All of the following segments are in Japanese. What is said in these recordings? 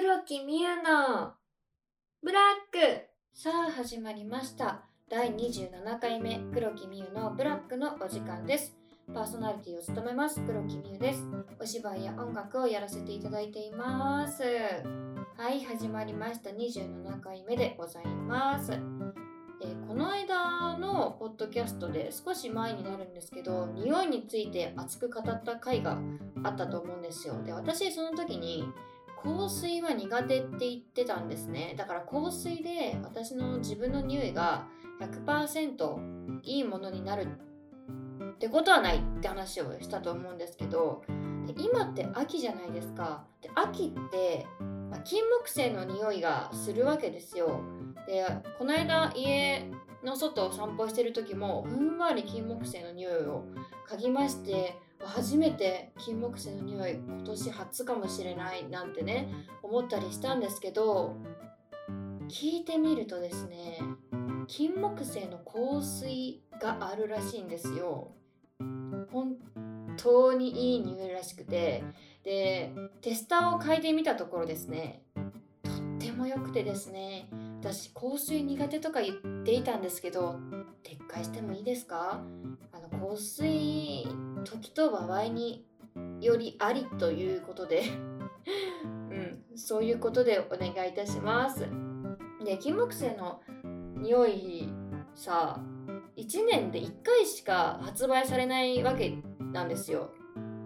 黒木美優のブラック。さあ始まりました。第27回目黒木美優のブラックのお時間です。パーソナリティを務めます黒木美優です。お芝居や音楽をやらせていただいています。はい始まりました。27回目でございます。えーこの間のポッドキャストで少し前になるんですけど匂いについて熱く語った回があったと思うんですよ。で私その時に香水は苦手って言ってたんですね。だから香水で私の自分の匂いが100%いいものになるってことはないって話をしたと思うんですけど今って秋じゃないですか。で秋って、まあ金木犀の匂いがするわけですよ。でこの間家の外を散歩してる時もふんわり金木犀の匂いを嗅ぎまして初めて金木犀の匂い今年初かもしれないなんてね思ったりしたんですけど聞いてみるとですね金木犀の香水があるらしいんですよ。本当にいい匂いらしくて。でテスターを嗅いでみたところですねとっても良くてですね私香水苦手とか言っていたんですけど撤回してもいいですか？あの香水時と場合によりありということで うんそういうことでお願いいたします。で金木犀の匂いさ1年で1回しか発売されないわけなんですよ。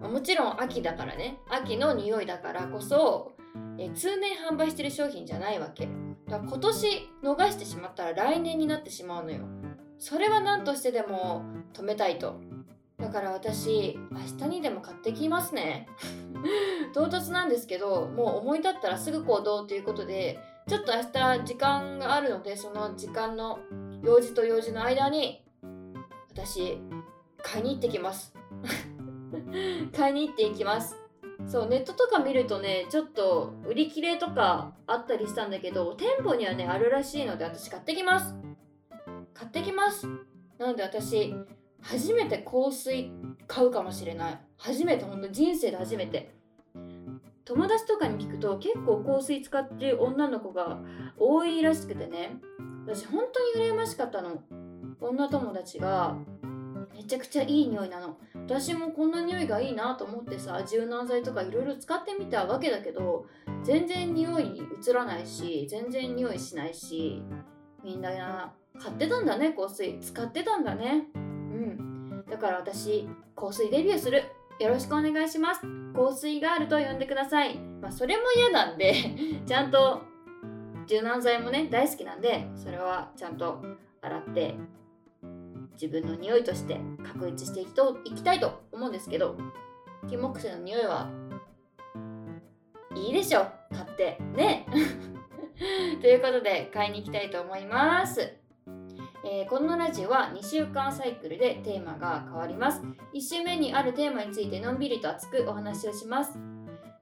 もちろん秋だからね。秋の匂いだからこそえ通年販売してる商品じゃないわけ。だから今年逃してしまったら来年になってしまうのよ。それは何としてでも止めたいと。だから私明日にでも買ってきますね。唐突なんですけどもう思い立ったらすぐ行動ということでちょっと明日時間があるのでその時間の用事と用事の間に私買いに行ってきます。買いに行っていきます。そうネットとか見るとねちょっと売り切れとかあったりしたんだけど店舗にはねあるらしいので私買ってきます。買ってきます。なので私初めて香水買うかもしれない。初めて本当人生で初めて。友達とかに聞くと結構香水使ってる女の子が多いらしくてね。私本当に羨ましかったの。女友達がめちゃくちゃいい匂いなの。私もこんな匂いがいいなと思ってさ柔軟剤とかいろいろ使ってみたわけだけど全然匂い移らないし全然匂いしないしみんな買ってたんだね香水。使ってたんだね。だから私香水デビューする。よろしくお願いします。香水ガールと呼んでください。まあそれも嫌なんで ちゃんと柔軟剤もね大好きなんでそれはちゃんと洗って自分の匂いとして確立していきといきたいと思うんですけど金木犀の匂いはいいでしょ。買って。ね。ということで買いに行きたいと思います。えーこのラジオは2週間サイクルでテーマが変わります。1週目にあるテーマについてのんびりと熱くお話をします。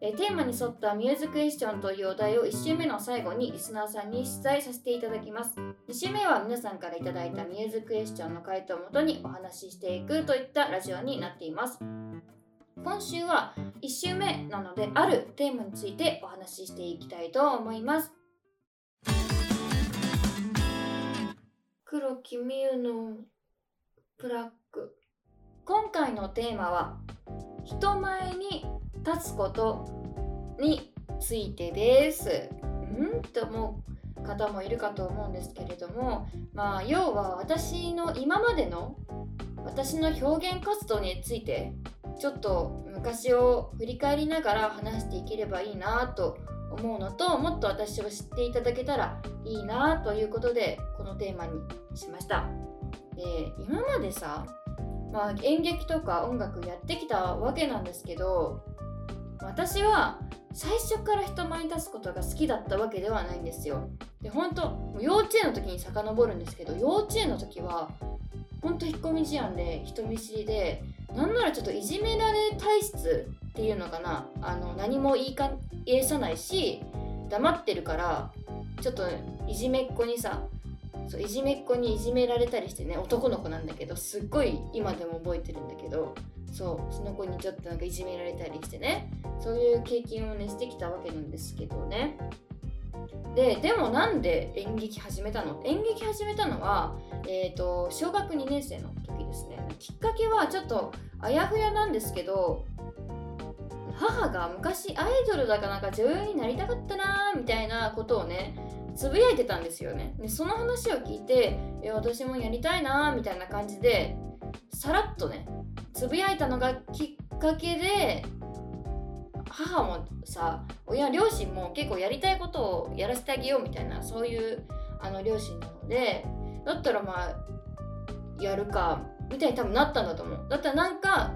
えテーマに沿ったミューズクエスチョンというお題を1週目の最後にリスナーさんに出題させていただきます。2週目は皆さんからいただいたミューズクエスチョンの回答をもとにお話ししていくといったラジオになっています。今週は1週目なのであるテーマについてお話ししていきたいと思います。黒木美優のブラック今回のテーマは人前に立つことについてです。うん？と思う方もいるかと思うんですけれどもまあ要は私の今までの私の表現活動についてちょっと昔を振り返りながら話していければいいなと思うのともっと私を知っていただけたらいいなということでこのテーマにしました。で今までさ、まあ、演劇とか音楽やってきたわけなんですけど私は最初から人前に立つことが好きだったわけではないんですよ。で本当幼稚園の時に遡るんですけど幼稚園の時は本当引っ込み思案で人見知りでなんならちょっといじめられ体質っていうのかな。あの何も言い返さないし黙ってるからちょっといじめっ子にさそういじめっ子にいじめられたりしてね男の子なんだけどすっごい今でも覚えてるんだけどそうその子にちょっとなんかいじめられたりしてねそういう経験をねしてきたわけなんですけどね。ででもなんで演劇始めたの？演劇始めたのは、えーと、小学2年生の時ですね。きっかけはちょっとあやふやなんですけど母が昔アイドルだかなんか女優になりたかったなーみたいなことをねつぶやいてたんですよね。でその話を聞いてい私もやりたいなみたいな感じでさらっとねつぶやいたのがきっかけで母もさ親両親も結構やりたいことをやらせてあげようみたいなそういうあの両親なのでだったらまあやるかみたいに多分なったんだと思う。だったらなんか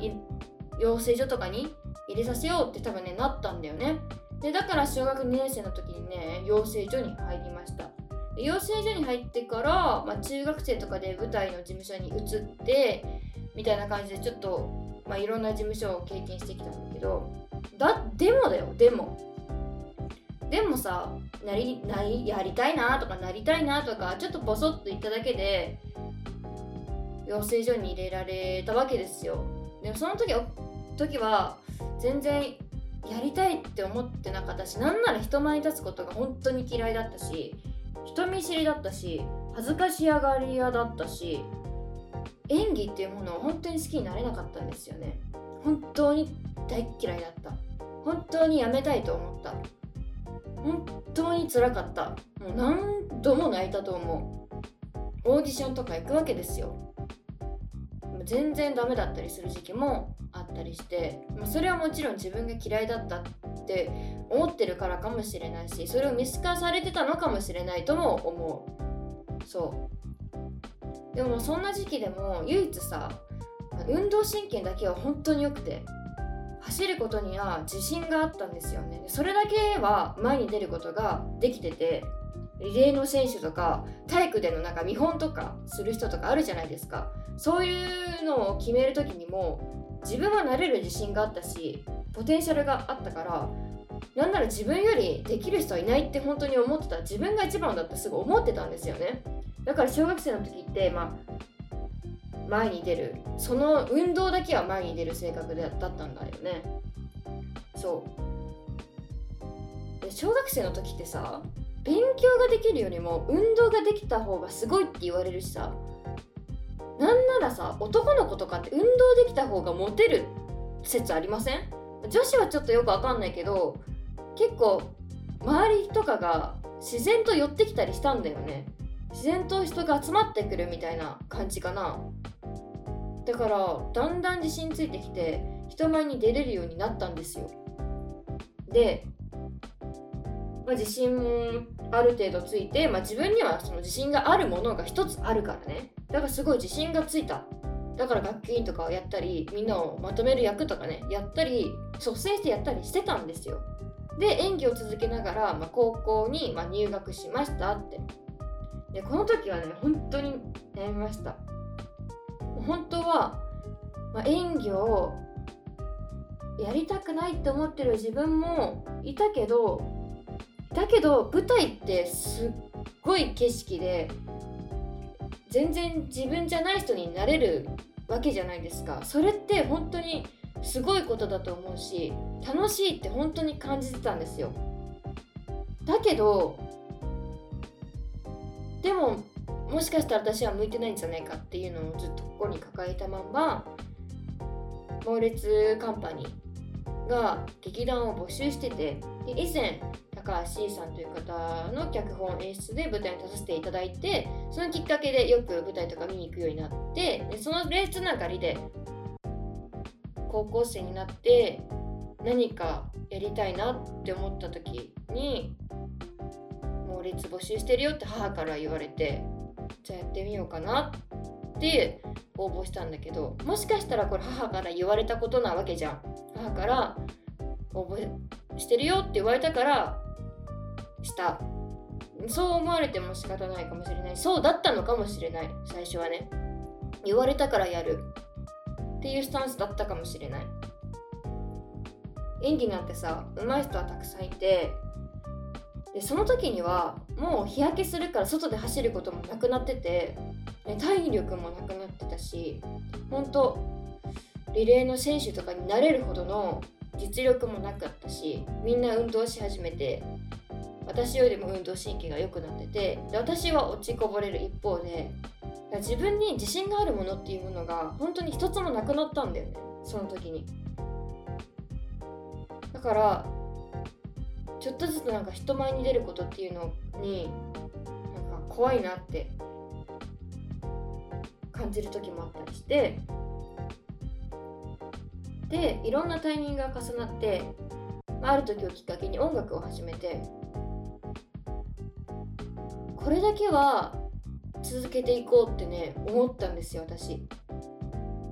養成所とかに入れさせようって多分ねなったんだよね。でだから小学2年生の時にね養成所に入りました。養成所に入ってから、まあ、中学生とかで舞台の事務所に移ってみたいな感じでちょっと、まあ、いろんな事務所を経験してきたんだけどだでもだよでも。でもさなりなりやりたいなとかなりたいなとかちょっとボソッと言っただけで養成所に入れられたわけですよ。でもその時時は全然やりたいって思ってなかったしなんなら人前に立つことが本当に嫌いだったし人見知りだったし恥ずかしやがり屋だったし演技っていうものを本当に好きになれなかったんですよね。本当に大嫌いだった。本当にやめたいと思った。本当につらかった。もう何度も泣いたと思う。オーディションとか行くわけですよ。全然ダメだったりする時期もったりして、まあ、それはもちろん自分が嫌いだったって思ってるからかもしれないしそれを見透かされてたのかもしれないとも思う。そう。でもそんな時期でも唯一さ運動神経だけは本当に良くて走ることには自信があったんですよね。それだけは前に出ることができててリレーの選手とか体育でのなんか見本とかする人とかあるじゃないですか。そういうのを決める時にも自分はなれる自信があったしポテンシャルがあったからなんなら自分よりできる人はいないって本当に思ってた。自分が一番だってすぐ思ってたんですよね。だから小学生の時ってまあ前に出る。その運動だけは前に出る性格だったんだよね。そう。で小学生の時ってさ勉強ができるよりも運動ができた方がすごいって言われるしさなんならさ男の子とかって運動できた方がモテる説ありません？女子はちょっとよくわかんないけど結構周りとかが自然と寄ってきたりしたんだよね。自然と人が集まってくるみたいな感じかな。だからだんだん自信ついてきて人前に出れるようになったんですよ。で、まあ、自信もある程度ついて、まあ、自分にはその自信があるものが一つあるからね。だからすごい自信がついた。だから学級委員とかをやったりみんなをまとめる役とかねやったり率先してやったりしてたんですよ。で演技を続けながら、まあ、高校にま入学しましたって。でこの時はね本当に悩みました。本当は、まあ、演技をやりたくないって思ってる自分もいたけどだけど舞台ってすっごい景色で全然自分じゃない人になれるわけじゃないですか。それって本当にすごいことだと思うし楽しいって本当に感じてたんですよ。だけどでももしかしたら私は向いてないんじゃないかっていうのをずっとここに抱えたまんま猛烈カンパニーが劇団を募集しててで以前高橋 C さんという方の脚本演出で舞台に立たせていただいてそのきっかけでよく舞台とか見に行くようになってでそのレース流れで高校生になって何かやりたいなって思った時に猛烈募集してるよって母から言われてじゃあやってみようかなって応募したんだけどもしかしたらこれ母から言われたことなわけじゃん。母から応募してるよって言われたからした。そう思われても仕方ないかもしれない。そうだったのかもしれない。最初はね。言われたからやる。っていうスタンスだったかもしれない。演技なんてさ上手い人はたくさんいて。でその時にはもう日焼けするから外で走ることもなくなってて。体力もなくなってたし本当リレーの選手とかになれるほどの実力もなかったしみんな運動し始めて私よりも運動神経が良くなっててで私は落ちこぼれる一方で自分に自信があるものっていうものが本当に一つもなくなったんだよね。その時に。だからちょっとずつなんか人前に出ることっていうのになんか怖いなって感じる時もあったりしてでいろんなタイミングが重なってある時をきっかけに音楽を始めてこれだけは続けていこうってね思ったんですよ私。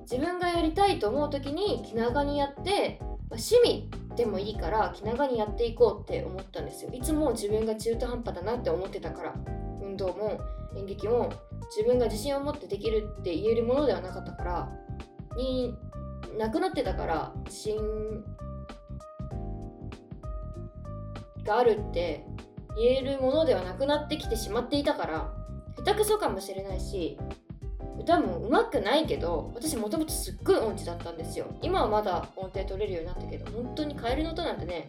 自分がやりたいと思う時に気長にやって、まあ、趣味でもいいから気長にやっていこうって思ったんですよ。いつも自分が中途半端だなって思ってたから。運動も演劇も自分が自信を持ってできるって言えるものではなかったからになくなってたから自信があるって言えるものではなくなってきてしまっていたから下手くそかもしれないし歌も上手くないけど私もともとすっごい音痴だったんですよ。今はまだ音程取れるようになったけど本当にカエルの音なんてね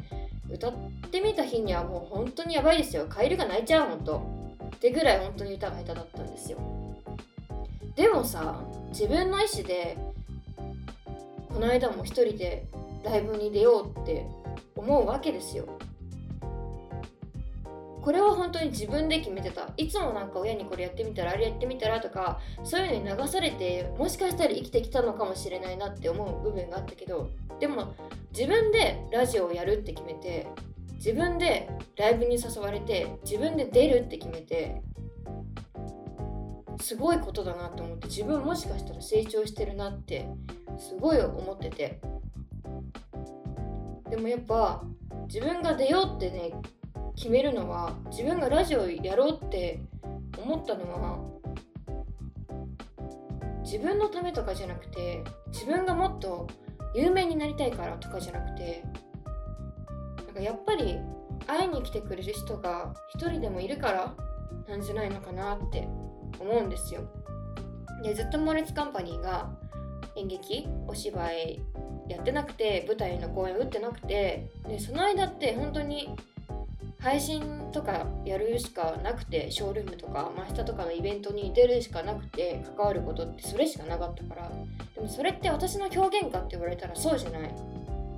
歌ってみた日にはもう本当にやばいですよ。カエルが泣いちゃう本当ってぐらい本当に歌が下手だったんですよ。でもさ自分の意思でこの間も一人でライブに出ようって思うわけですよ。これは本当に自分で決めてた。いつもなんか親にこれやってみたらあれやってみたらとかそういうのに流されてもしかしたら生きてきたのかもしれないなって思う部分があったけどでも自分でラジオをやるって決めて自分でライブに誘われて自分で出るって決めてすごいことだなと思って自分もしかしたら成長してるなってすごい思ってて。でもやっぱ自分が出ようってね決めるのは自分がラジオやろうって思ったのは自分のためとかじゃなくて自分がもっと有名になりたいからとかじゃなくてなんかやっぱり会いに来てくれる人が一人でもいるからなんじゃないのかなって思うんですよ。でずっとモレツカンパニーが演劇お芝居やってなくて舞台の公演打ってなくてでその間って本当に配信とかやるしかなくてショールームとか真下とかのイベントに出るしかなくて関わることってそれしかなかったから。でもそれって私の表現かって言われたらそうじゃない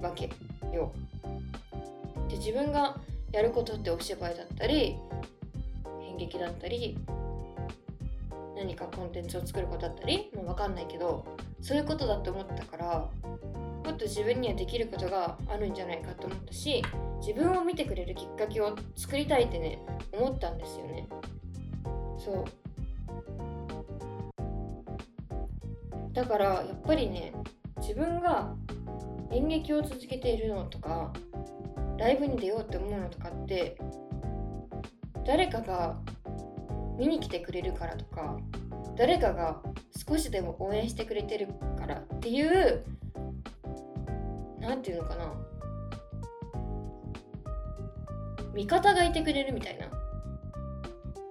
わけよ。で自分がやることってお芝居だったり演劇だったり何かコンテンツを作ることだったりもう分かんないけどそういうことだと思ったからもっと自分にはできることがあるんじゃないかと思ったし自分を見てくれるきっかけを作りたいってね思ったんですよね。そう。だからやっぱりね自分が演劇を続けているのとかライブに出ようって思うのとかって誰かが見に来てくれるからとか誰かが少しでも応援してくれてるからっていう何て言うのかな。味方がいてくれるみたいな。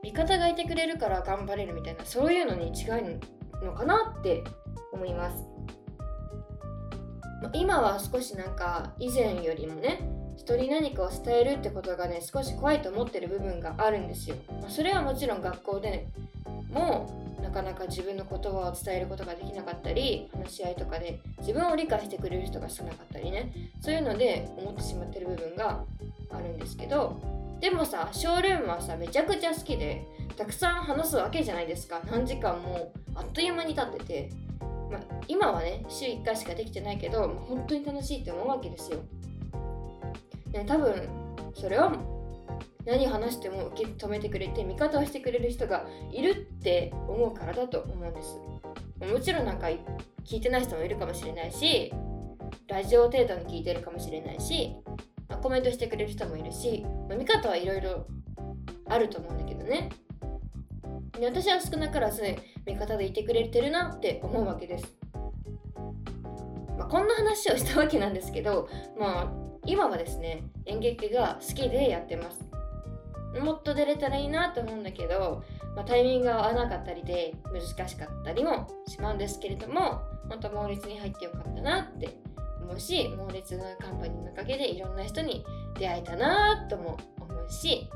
味方がいてくれるから頑張れるみたいな。そういうのに違うのかなって思います。今は少しなんか以前よりもね人に何かを伝えるってことがね少し怖いと思ってる部分があるんですよ、ま、それはもちろん学校でもかなか自分の言葉を伝えることができなかったり話し合いとかで自分を理解してくれる人が少なかったりね。そういうので思ってしまってる部分があるんですけどでもさショールームはさめちゃくちゃ好きでたくさん話すわけじゃないですか。何時間もあっという間に経ってて、ま、今はね週1回しかできてないけど、ま、本当に楽しいって思うわけですよ、ね、多分それは何話しても受け止めてくれて味方をしてくれる人がいるって思うからだと思うんです。もちろんなんか聞いてない人もいるかもしれないしラジオ程度に聞いてるかもしれないしコメントしてくれる人もいるし、見方はいろいろあると思うんだけどね。で私は少なからず味方でいてくれてるなって思うわけです、まあ、こんな話をしたわけなんですけどまあ今はですね演劇が好きでやってます。もっと出れたらいいなと思うんだけどまあ、タイミングが合わなかったりで難しかったりもしまうんですけれども本当猛烈に入ってよかったなって思うし猛烈なカンパニーのおかげでいろんな人に出会えたなとも思うし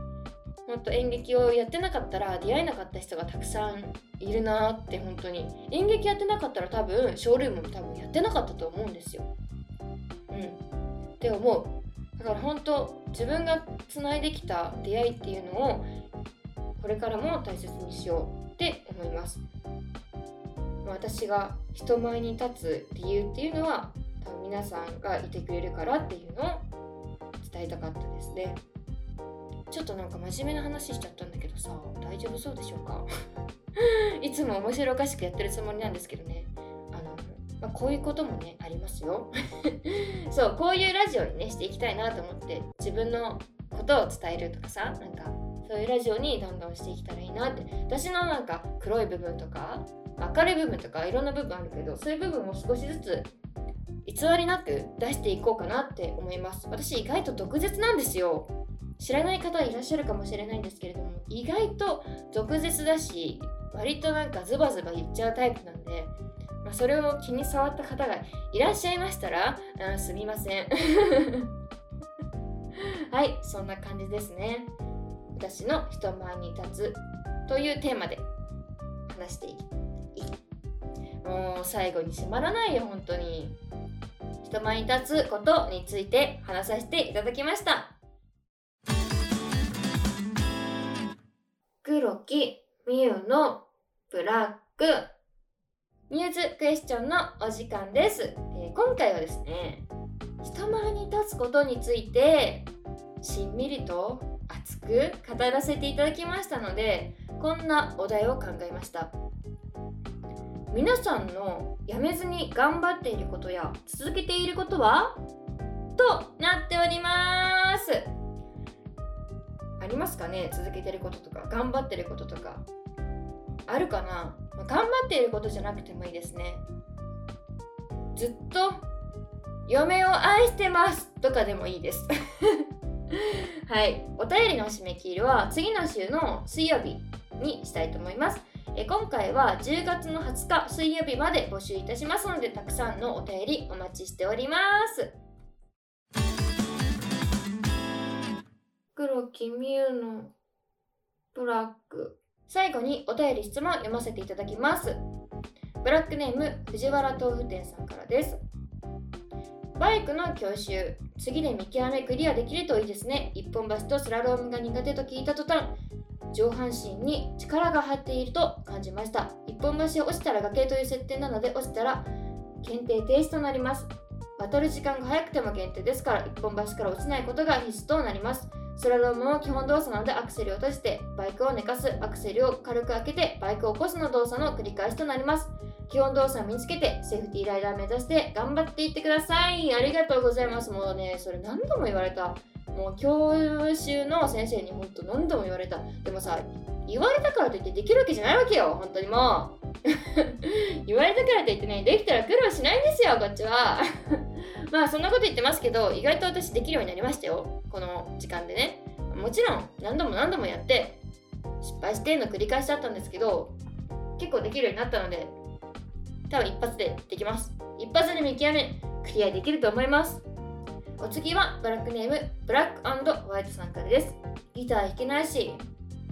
本当演劇をやってなかったら出会えなかった人がたくさんいるなって本当に。演劇やってなかったら多分ショールームも多分やってなかったと思うんですよ。うん、って思う。だから本当自分がつないできた出会いっていうのをこれからも大切にしようって思います。私が人前に立つ理由っていうのは多分皆さんがいてくれるからっていうのを伝えたかったですね。ちょっとなんか真面目な話しちゃったんだけどさ大丈夫そうでしょうか？いつも面白おかしくやってるつもりなんですけどね、まあ、こういうこともねありますよ。そうこういうラジオにねしていきたいなと思って自分のことを伝えるとかさなんかそういうラジオにどんどんしていけたらいいなって。私のなんか黒い部分とか明るい部分とかいろんな部分あるけどそういう部分を少しずつ偽りなく出していこうかなって思います。私意外と毒舌なんですよ。知らない方はいらっしゃるかもしれないんですけれども意外と毒舌だし割となんかズバズバ言っちゃうタイプなんで、まあ、それを気に障った方がいらっしゃいましたら、うん、すみません。はいそんな感じですね。私の人前に立つというテーマで話していきもう最後に閉まらないよ本当に。人前に立つことについて話させていただきました。黒木みゆのブラック。ミューズクエスチョンのお時間です、えー、今回はですね人前に立つことについてしんみりと熱く語らせていただきましたのでこんなお題を考えました。皆さんのやめずに頑張っていることや続けていることは？となっております。ありますかね？続けてることとか頑張ってることとか。あるかな？頑張っていることじゃなくてもいいですねずっと嫁を愛してますとかでもいいです はい。お便りの締め切りは次の週の水曜日にしたいと思います。え今回は10月の20日水曜日まで募集いたしますので、たくさんのお便りお待ちしております。黒木美優のブラック。最後にお便り質問読ませていただきます。ブラックネーム藤原豆腐店さんからです。バイクの教習次で見極めクリアできるといいですね一本橋とスラロームが苦手と聞いた途端上半身に力が入っていると感じました一本橋を落ちたら崖という設定なので落ちたら検定停止となります渡る時間が早くても限定ですから一本橋から落ちないことが必須となりますスラロームも基本動作なのでアクセルを閉じてバイクを寝かすアクセルを軽く開けてバイクを起こすの動作の繰り返しとなります基本動作を身につけてセーフティーライダー目指して頑張っていってください。ありがとうございます。もうね、それ何度も言われた。もう教習の先生にほんと何度も言われた。でもさ、言われたからといってできるわけじゃないわけよ。本当にもう。言われたからといってね、できたら苦労しないんですよ、こっちは。まあそんなこと言ってますけど、意外と私できるようになりましたよ。この時間でね。もちろん何度も何度もやって、失敗しての繰り返しだったんですけど、結構できるようになったので、多分一発でできます。一発で見極め、クリアできると思います。お次はブラックネーム、ブラックホワイトさんからです。ギター弾けないし、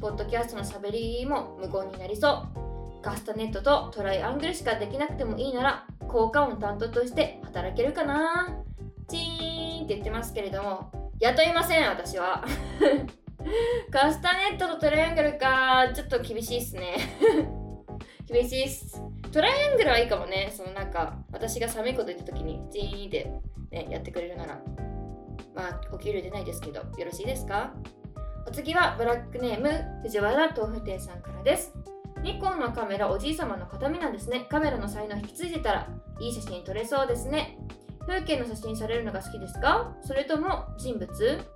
ポッドキャストのしゃべりも無言になりそう。カスタネットとトライアングルしかできなくてもいいなら、効果音担当として働けるかなチーンって言ってますけれども、雇いません、私は。カスタネットとトライアングルか、ちょっと厳しいっすね。厳しいっす。トライアングルはいいかもね。そのなんか、私が寒いこと言った時に、ジーンって、ね、やってくれるなら。まあ、お給料出ないですけど、よろしいですか？お次は、ブラックネーム、藤原豆腐店さんからです。ニコンのカメラおじい様の形見なんですね。カメラの才能引き継いでたら、いい写真撮れそうですね。風景の写真されるのが好きですか？それとも人物？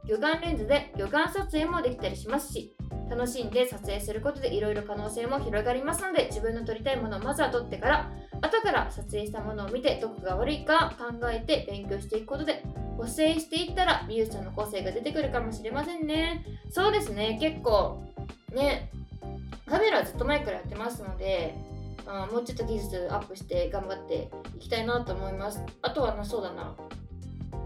魚眼レンズで魚眼撮影もできたりしますし楽しんで撮影することでいろいろ可能性も広がりますので自分の撮りたいものをまずは撮ってから後から撮影したものを見てどこが悪いか考えて勉強していくことで補正していったら美術さんの個性が出てくるかもしれませんねそうですね結構ねカメラずっと前からやってますので、あもうちょっと技術アップして頑張っていきたいなと思います。あとはなそうだな。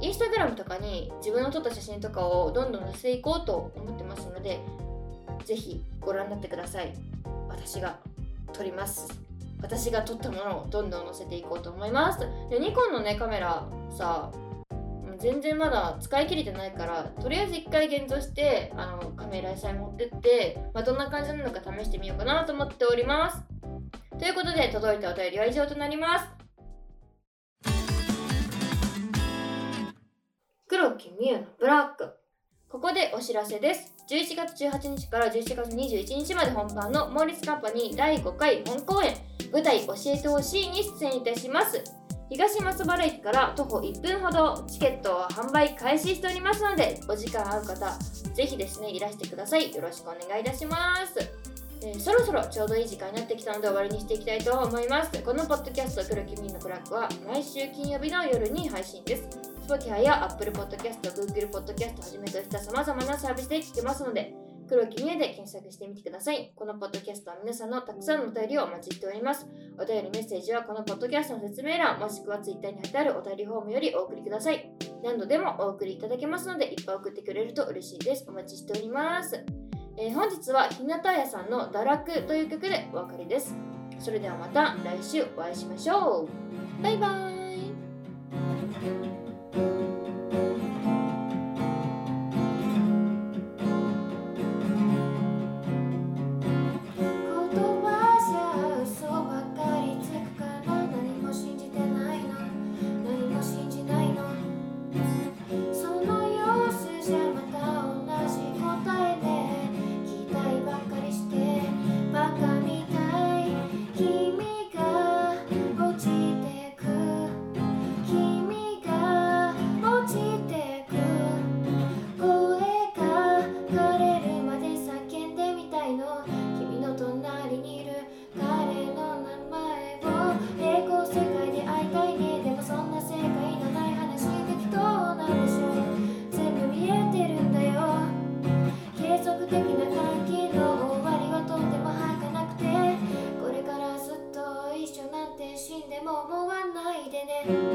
インスタグラムとかに自分の撮った写真とかをどんどん載せていこうと思ってますのでぜひご覧になってください。私が撮ります。私が撮ったものをどんどん載せていこうと思います。でニコンのねカメラさ全然まだ使い切れてないからとりあえず1回現像してあのカメラ屋さんに持ってって、まあ、どんな感じなのか試してみようかなと思っております。ということで届いたお便りは以上となります。黒木美優のブラック。ここでお知らせです。11月18日から11月21日まで本番のモーリスカンパニー第5回本公演。舞台教えてほしいに出演いたします。東松原駅から徒歩1分ほどチケットを販売開始しておりますのでお時間合う方ぜひですねいらしてください。よろしくお願いいたします。えー、そろそろちょうどいい時間になってきたので終わりにしていきたいと思います。このポッドキャスト黒木ミーのクラックは毎週金曜日の夜に配信です。Spotify や Apple Podcast、Google Podcast はじめとした様々なサービスで聞けますので黒木美恵で検索してみてください。このポッドキャストは皆さんのたくさんのお便りをお待ちしております。お便りメッセージはこのポッドキャストの説明欄、もしくは Twitter に貼ってあるお便りフォームよりお送りください。何度でもお送りいただけますので、いっぱい送ってくれると嬉しいです。お待ちしております。えー、本日は日向彩さんの堕落という曲でお別れです。それではまた来週お会いしましょう。バイバーイ黒